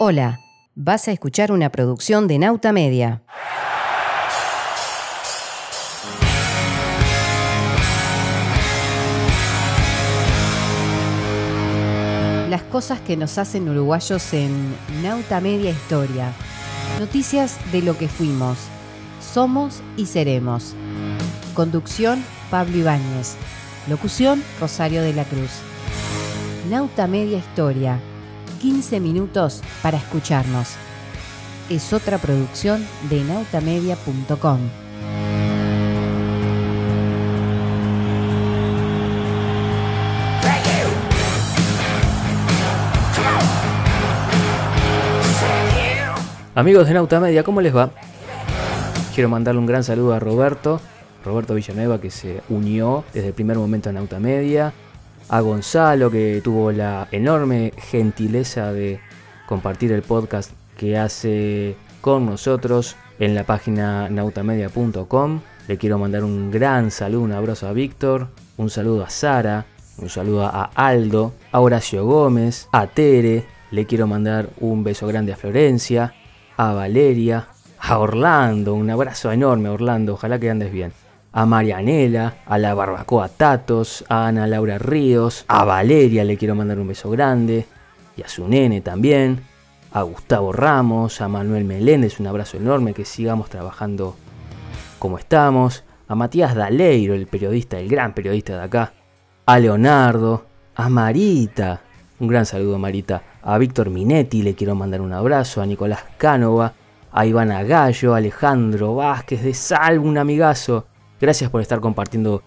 Hola, vas a escuchar una producción de Nauta Media. Las cosas que nos hacen uruguayos en Nauta Media Historia. Noticias de lo que fuimos, somos y seremos. Conducción Pablo Ibáñez. Locución Rosario de la Cruz. Nauta Media Historia. 15 minutos para escucharnos. Es otra producción de nautamedia.com. Amigos de Nauta Media, ¿cómo les va? Quiero mandarle un gran saludo a Roberto, Roberto Villanueva que se unió desde el primer momento a Nauta Media, a Gonzalo que tuvo la enorme gentileza de compartir el podcast que hace con nosotros en la página nautamedia.com. Le quiero mandar un gran saludo, un abrazo a Víctor, un saludo a Sara, un saludo a Aldo, a Horacio Gómez, a Tere, le quiero mandar un beso grande a Florencia, a Valeria, a Orlando, un abrazo enorme Orlando, ojalá que andes bien. A Marianela, a la Barbacoa Tatos, a Ana Laura Ríos, a Valeria le quiero mandar un beso grande, y a su nene también, a Gustavo Ramos, a Manuel Meléndez, un abrazo enorme, que sigamos trabajando como estamos, a Matías Daleiro, el periodista, el gran periodista de acá, a Leonardo, a Marita, un gran saludo Marita, a Víctor Minetti le quiero mandar un abrazo, a Nicolás Cánova, a Ivana Gallo, a Alejandro Vázquez de Salvo, un amigazo. Gracias por estar compartiendo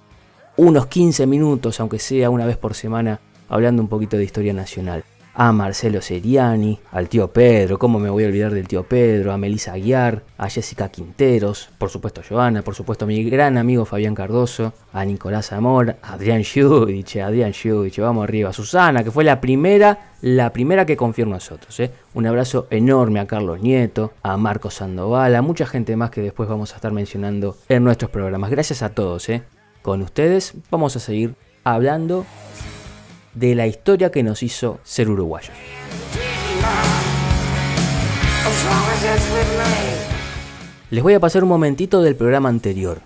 unos 15 minutos, aunque sea una vez por semana, hablando un poquito de historia nacional. A Marcelo Seriani, al tío Pedro, cómo me voy a olvidar del tío Pedro, a Melissa Aguiar, a Jessica Quinteros, por supuesto Joana, por supuesto mi gran amigo Fabián Cardoso, a Nicolás Amor, a Adrián Judich, a Adrián Judich, vamos arriba, a Susana, que fue la primera, la primera que confió en nosotros. ¿eh? Un abrazo enorme a Carlos Nieto, a Marcos Sandoval, a mucha gente más que después vamos a estar mencionando en nuestros programas. Gracias a todos. ¿eh? Con ustedes vamos a seguir hablando de la historia que nos hizo ser uruguayos. Les voy a pasar un momentito del programa anterior.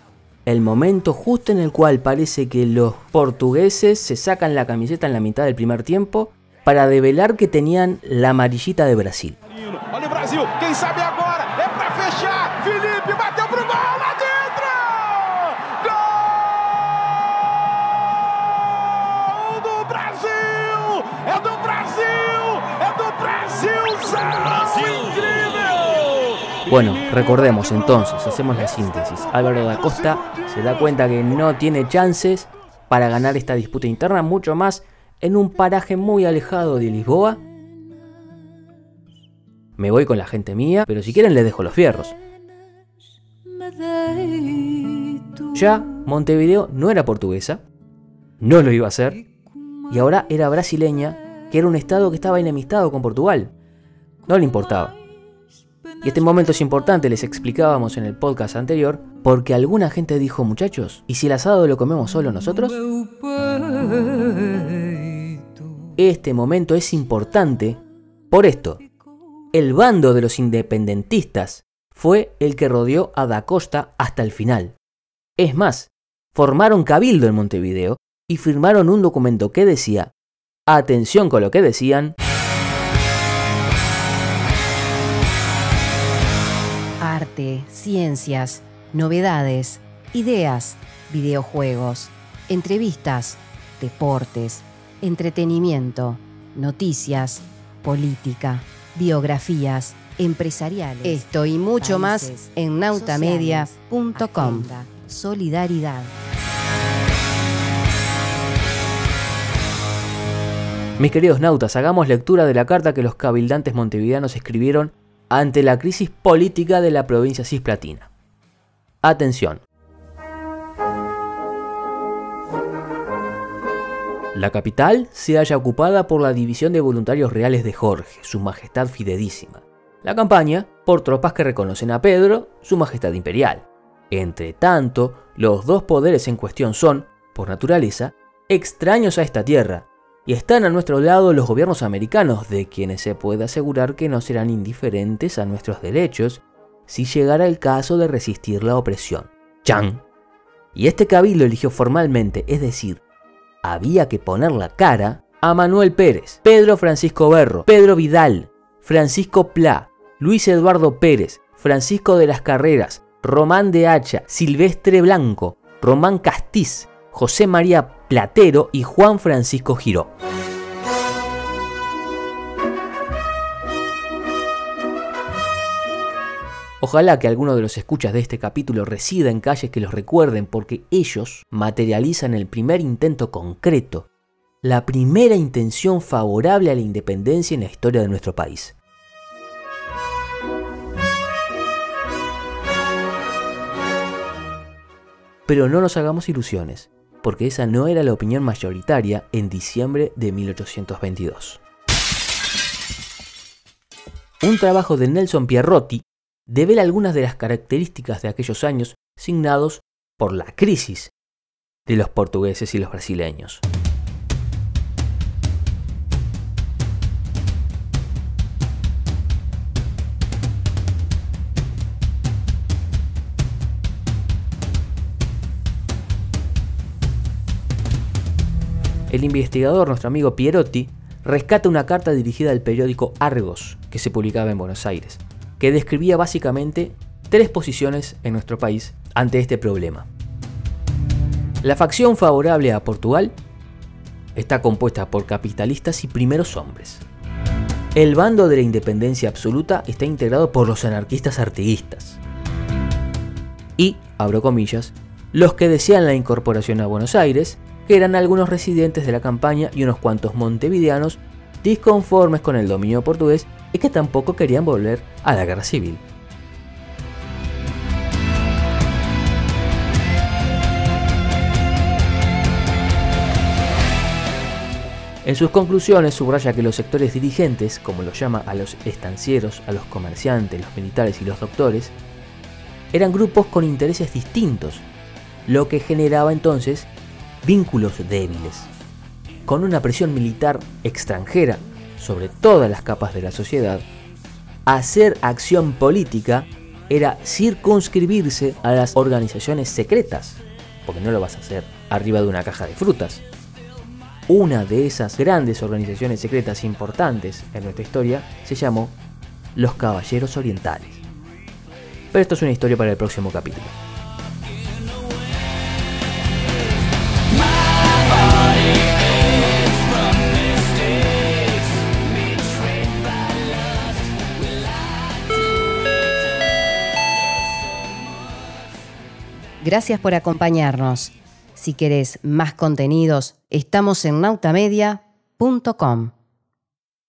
El momento justo en el cual parece que los portugueses se sacan la camiseta en la mitad del primer tiempo para develar que tenían la amarillita de Brasil. Brasil, Bueno, recordemos entonces, hacemos la síntesis. Álvaro da Costa se da cuenta que no tiene chances para ganar esta disputa interna, mucho más en un paraje muy alejado de Lisboa. Me voy con la gente mía, pero si quieren les dejo los fierros. Ya Montevideo no era portuguesa, no lo iba a ser, y ahora era brasileña, que era un estado que estaba enemistado con Portugal. No le importaba. Y este momento es importante, les explicábamos en el podcast anterior, porque alguna gente dijo, muchachos, ¿y si el asado lo comemos solo nosotros? Este momento es importante por esto. El bando de los independentistas fue el que rodeó a Da Costa hasta el final. Es más, formaron cabildo en Montevideo y firmaron un documento que decía, atención con lo que decían, Arte, ciencias, novedades, ideas, videojuegos, entrevistas, deportes, entretenimiento, noticias, política, biografías, empresariales. Esto y mucho más en nautamedia.com. Solidaridad. Mis queridos nautas, hagamos lectura de la carta que los cabildantes montevideanos escribieron ante la crisis política de la provincia cisplatina. Atención. La capital se halla ocupada por la División de Voluntarios Reales de Jorge, Su Majestad Fidelísima. La campaña por tropas que reconocen a Pedro, Su Majestad Imperial. Entre tanto, los dos poderes en cuestión son, por naturaleza, extraños a esta tierra, Y están a nuestro lado los gobiernos americanos, de quienes se puede asegurar que no serán indiferentes a nuestros derechos si llegara el caso de resistir la opresión. Chan. Y este cabildo eligió formalmente, es decir, había que poner la cara a Manuel Pérez, Pedro Francisco Berro, Pedro Vidal, Francisco Pla, Luis Eduardo Pérez, Francisco de las Carreras, Román de Hacha, Silvestre Blanco, Román Castiz, José María Platero y Juan Francisco Giró. Ojalá que alguno de los escuchas de este capítulo resida en calles que los recuerden porque ellos materializan el primer intento concreto, la primera intención favorable a la independencia en la historia de nuestro país. Pero no nos hagamos ilusiones, porque esa no era la opinión mayoritaria en diciembre de 1822. Un trabajo de Nelson Pierrotti devela algunas de las características de aquellos años signados por la crisis de los portugueses y los brasileños. El investigador, nuestro amigo Pierotti, rescata una carta dirigida al periódico Argos, que se publicaba en Buenos Aires, que describía básicamente tres posiciones en nuestro país ante este problema. La facción favorable a Portugal está compuesta por capitalistas y primeros hombres. El bando de la independencia absoluta está integrado por los anarquistas artiguistas. Y, abro comillas, los que desean la incorporación a Buenos Aires que eran algunos residentes de la campaña y unos cuantos montevideanos disconformes con el dominio portugués y que tampoco querían volver a la guerra civil. En sus conclusiones subraya que los sectores dirigentes, como los llama a los estancieros, a los comerciantes, los militares y los doctores, eran grupos con intereses distintos, lo que generaba entonces vínculos débiles. Con una presión militar extranjera sobre todas las capas de la sociedad, hacer acción política era circunscribirse a las organizaciones secretas, porque no lo vas a hacer arriba de una caja de frutas. Una de esas grandes organizaciones secretas importantes en nuestra historia se llamó los Caballeros Orientales. Pero esto es una historia para el próximo capítulo. Gracias por acompañarnos. Si querés más contenidos, estamos en nautamedia.com.